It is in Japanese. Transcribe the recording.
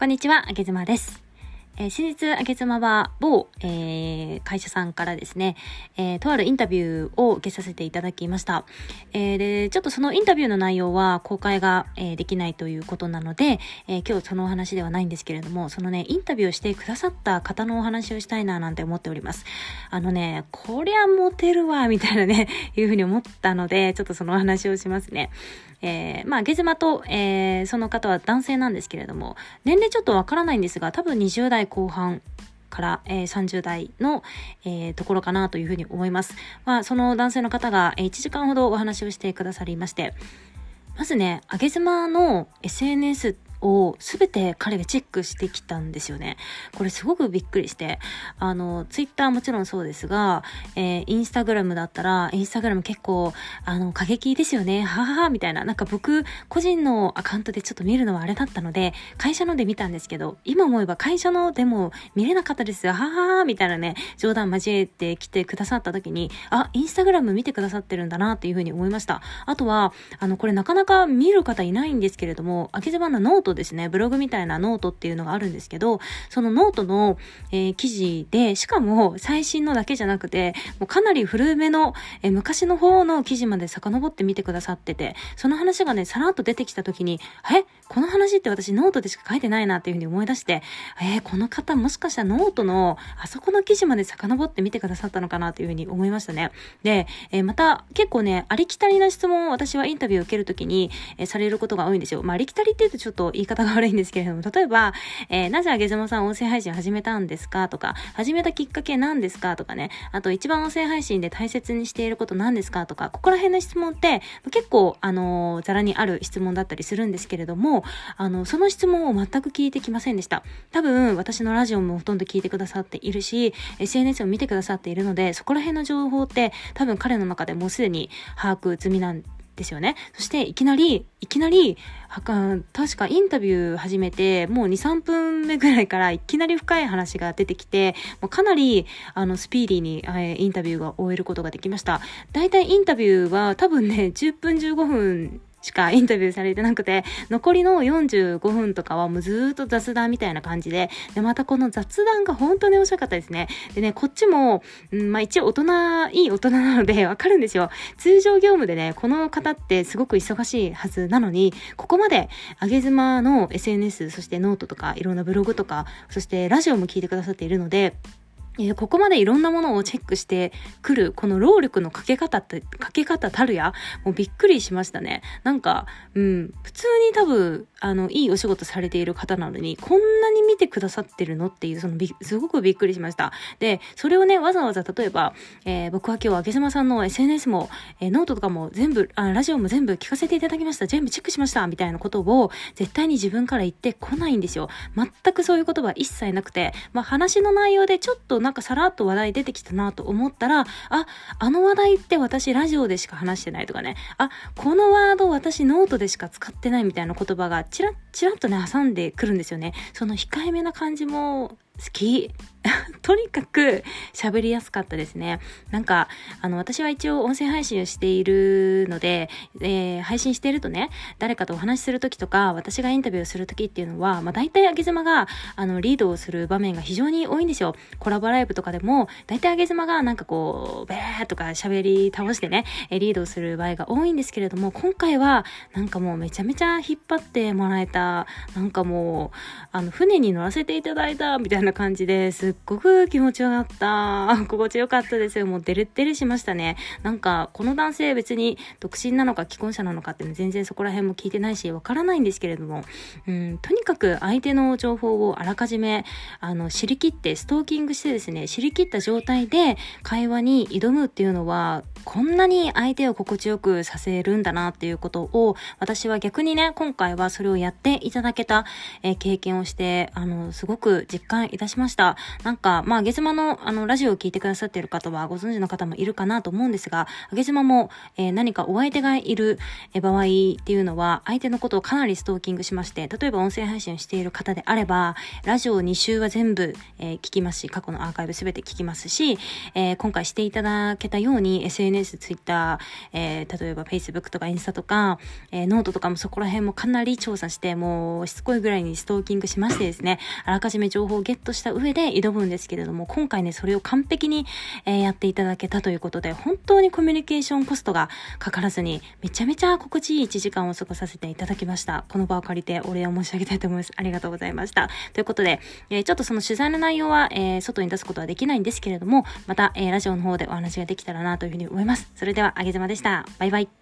こんにちは、あげずまです。えー、先日、あげずまは某、えー、会社さんからですね、えー、とあるインタビューを受けさせていただきました。えー、で、ちょっとそのインタビューの内容は公開が、えー、できないということなので、えー、今日そのお話ではないんですけれども、そのね、インタビューをしてくださった方のお話をしたいななんて思っております。あのね、こりゃモテるわ、みたいなね、いうふうに思ったので、ちょっとそのお話をしますね。えー、まあ、ゲズマと、えー、その方は男性なんですけれども、年齢ちょっとわからないんですが、多分20代後半から、えー、30代の、えー、ところかなというふうに思います。まあ、その男性の方が、えー、1時間ほどお話をしてくださりまして、まずね、あげずまの SNS を全て彼がチェックしてきたんですよね。これすごくびっくりして、あの、ツイッターもちろんそうですが、えー、インスタグラムだったら、インスタグラム結構、あの、過激ですよね、ははは、みたいな。なんか僕、個人のアカウントでちょっと見るのはあれだったので、会社ので見たんですけど、今思えば会社のでも見れなかったです、ははは、みたいなね、冗談交えてきてくださった時に、あ、インスタグラム見てくださってるんだなっていうふうに思いました。あとは、あの、これなかなか見る方いないんですけれども、あげ妻のノートトですね、ブログみたいなノートっていうのがあるんですけど、そのノートの、えー、記事で、しかも最新のだけじゃなくて、もうかなり古めの、えー、昔の方の記事まで遡って見てくださってて、その話がね、さらっと出てきた時に、えこの話って私ノートでしか書いてないなっていうふうに思い出して、えー、この方もしかしたらノートのあそこの記事まで遡って見てくださったのかなというふうに思いましたね。で、えー、また結構ね、ありきたりな質問を私はインタビューを受けるときに、えー、されることが多いんですよ。まあ、ありきたりって言うとちょっと言い方が悪いんですけれども、例えば、えー、なぜあげ妻さん音声配信始めたんですかとか、始めたきっかけ何ですかとかね、あと一番音声配信で大切にしていること何ですかとか、ここら辺の質問って結構、あのー、ざらにある質問だったりするんですけれども、あの、その質問を全く聞いてきませんでした。多分、私のラジオもほとんど聞いてくださっているし、SNS を見てくださっているので、そこら辺の情報って多分彼の中でもうすでに把握済みなんですよね。そしていきなり、いきなり、確かインタビュー始めて、もう2、3分目ぐらいからいきなり深い話が出てきて、もうかなり、あの、スピーディーに、えインタビューが終えることができました。だいたいインタビューは多分ね、10分15分しかインタビューされてなくて、残りの45分とかはもうずっと雑談みたいな感じで、で、またこの雑談が本当に面白かったですね。でね、こっちも、うん、まあ一応大人、いい大人なのでわかるんですよ。通常業務でね、この方ってすごく忙しいはずなのに、ここまで、あげ妻の SNS、そしてノートとか、いろんなブログとか、そしてラジオも聞いてくださっているので、えー、ここまでいろんなものをチェックしてくる、この労力のかけ方って、かけ方たるや、もうびっくりしましたね。なんか、うん、普通に多分、あの、いいお仕事されている方なのに、こんなに見てくださってるのっていう、そのび、すごくびっくりしました。で、それをね、わざわざ例えば、えー、僕は今日、あげさんの SNS も、えー、ノートとかも全部あ、ラジオも全部聞かせていただきました。全部チェックしました。みたいなことを、絶対に自分から言ってこないんですよ。全くそういう言葉一切なくて、まあ、話の内容でちょっとなんかさらっと話題出てきたなと思ったら、あ、あの話題って私ラジオでしか話してないとかね、あ、このワード私ノートでしか使ってないみたいな言葉がチラッチラッとね、挟んでくるんですよね。その控えめな感じも好き。とにかく喋りやすかったですね。なんか、あの、私は一応音声配信をしているので、えー、配信しているとね、誰かとお話しするときとか、私がインタビューするときっていうのは、まあ大体あげ妻が、あの、リードをする場面が非常に多いんですよ。コラボライブとかでも、大体あげ妻がなんかこう、べーとか喋り倒してね、リードをする場合が多いんですけれども、今回は、なんかもうめちゃめちゃ引っ張ってもらえた、なんかもう、あの、船に乗らせていただいた、みたいな感じですっごく気持ちよかった。心地よかったですよ。もうデレッデレしましたね。なんか、この男性別に独身なのか既婚者なのかって全然そこら辺も聞いてないし、わからないんですけれども、うん、とにかく相手の情報をあらかじめ、あの、知りきって、ストーキングしてですね、知りきった状態で会話に挑むっていうのは、こんなに相手を心地よくさせるんだなっていうことを、私は逆にね、今回はそれをやっていただけた、え、経験をして、あの、すごく実感いたしました。なんか、まあ、あげ妻の、あの、ラジオを聞いてくださっている方はご存知の方もいるかなと思うんですが、あげ妻も、えー、何かお相手がいる場合っていうのは、相手のことをかなりストーキングしまして、例えば音声配信をしている方であれば、ラジオ2週は全部、えー、聞きますし、過去のアーカイブすべて聞きますし、えー、今回していただけたように SNS、Twitter、えー、例えば Facebook とかインスタとか、えー、ノートとかもそこら辺もかなり調査して、もうしつこいぐらいにストーキングしましてですね、あらかじめ情報をゲットした上で挑むんですけれども、今回ね、それを完璧に、えー、やっていただけたということで、本当にコミュニケーションコストがかからずに、めちゃめちゃ心地いい1時間を過ごさせていただきました。この場を借りてお礼を申し上げたいと思います。ありがとうございました。ということで、えー、ちょっとその取材の内容は、えー、外に出すことはできないんですけれども、また、えー、ラジオの方でお話ができたらなというふうに思います。それでは、あげずまでした。バイバイ。